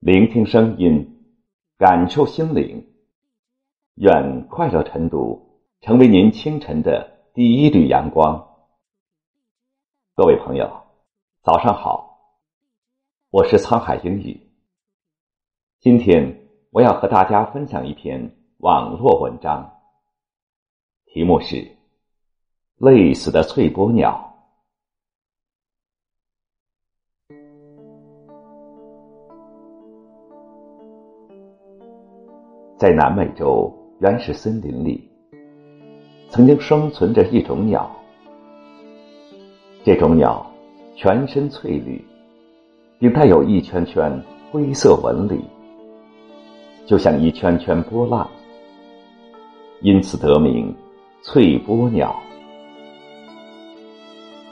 聆听声音，感受心灵。愿快乐晨读成为您清晨的第一缕阳光。各位朋友，早上好，我是沧海英语。今天我要和大家分享一篇网络文章，题目是《累死的翠波鸟》。在南美洲原始森林里，曾经生存着一种鸟。这种鸟全身翠绿，并带有一圈圈灰色纹理，就像一圈圈波浪，因此得名“翠波鸟”。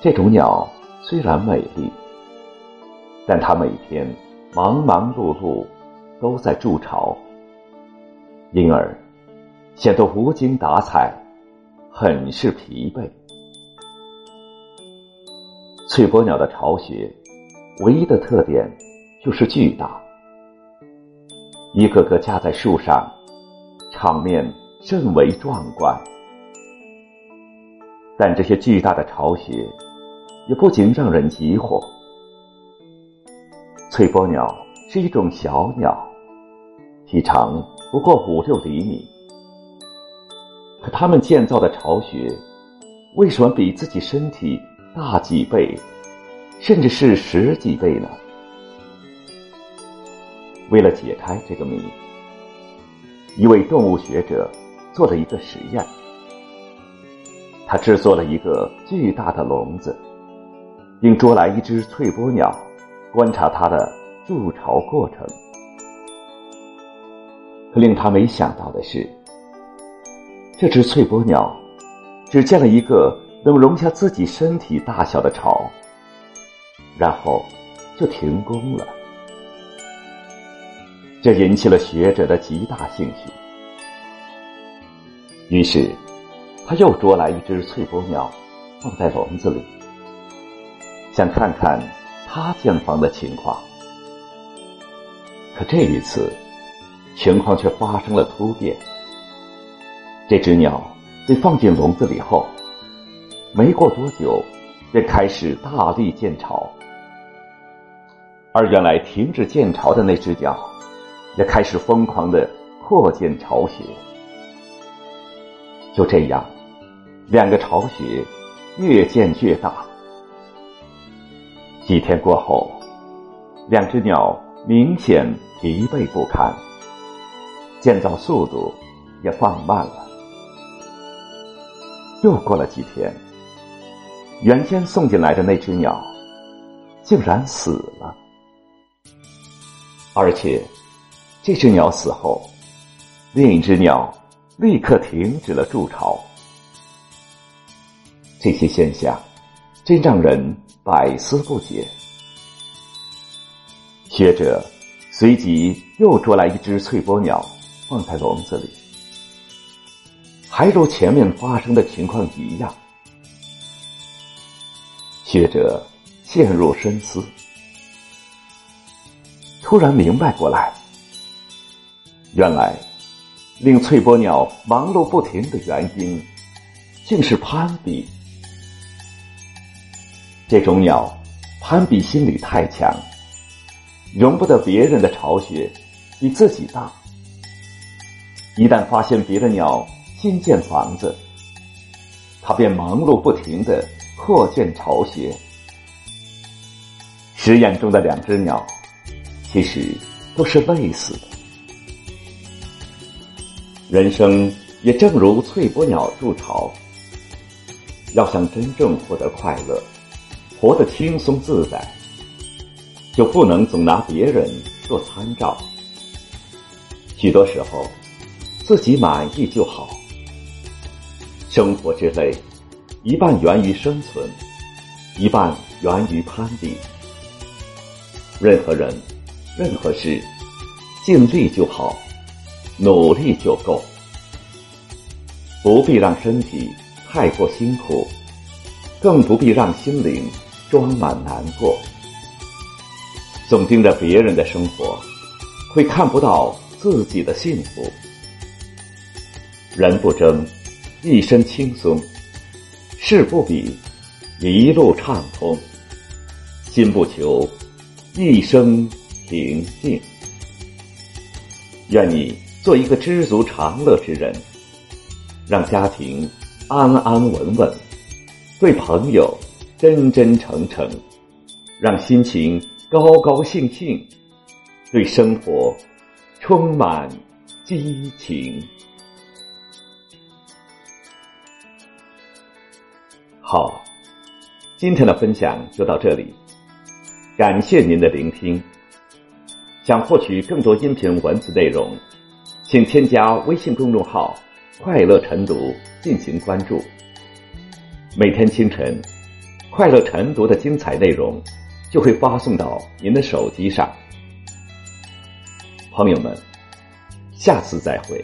这种鸟虽然美丽，但它每天忙忙碌碌，都在筑巢。因而显得无精打采，很是疲惫。翠波鸟的巢穴唯一的特点就是巨大，一个个架在树上，场面甚为壮观。但这些巨大的巢穴也不仅让人疑惑。翠波鸟是一种小鸟，体长。不过五六厘米，可他们建造的巢穴为什么比自己身体大几倍，甚至是十几倍呢？为了解开这个谜，一位动物学者做了一个实验。他制作了一个巨大的笼子，并捉来一只翠波鸟，观察它的筑巢过程。可令他没想到的是，这只翠波鸟只建了一个能容下自己身体大小的巢，然后就停工了。这引起了学者的极大兴趣。于是，他又捉来一只翠波鸟，放在笼子里，想看看它建房的情况。可这一次。情况却发生了突变。这只鸟被放进笼子里后，没过多久，便开始大力建巢，而原来停止建巢的那只鸟，也开始疯狂的扩建巢穴。就这样，两个巢穴越建越大。几天过后，两只鸟明显疲惫不堪。建造速度也放慢了。又过了几天，原先送进来的那只鸟竟然死了，而且这只鸟死后，另一只鸟立刻停止了筑巢。这些现象真让人百思不解。学者随即又捉来一只翠波鸟。放在笼子里，还如前面发生的情况一样。学者陷入深思，突然明白过来，原来令翠波鸟忙碌不停的原因，竟是攀比。这种鸟攀比心理太强，容不得别人的巢穴比自己大。一旦发现别的鸟新建房子，它便忙碌不停的扩建巢穴。实验中的两只鸟，其实都是累死的。人生也正如翠波鸟筑巢，要想真正获得快乐，活得轻松自在，就不能总拿别人做参照。许多时候。自己满意就好。生活之累，一半源于生存，一半源于攀比。任何人、任何事，尽力就好，努力就够，不必让身体太过辛苦，更不必让心灵装满难过。总盯着别人的生活，会看不到自己的幸福。人不争，一身轻松；事不比，一路畅通；心不求，一生平静。愿你做一个知足常乐之人，让家庭安安稳稳，对朋友真真诚诚，让心情高高兴兴，对生活充满激情。好，今天的分享就到这里，感谢您的聆听。想获取更多音频文字内容，请添加微信公众号“快乐晨读”进行关注。每天清晨，快乐晨读的精彩内容就会发送到您的手机上。朋友们，下次再会。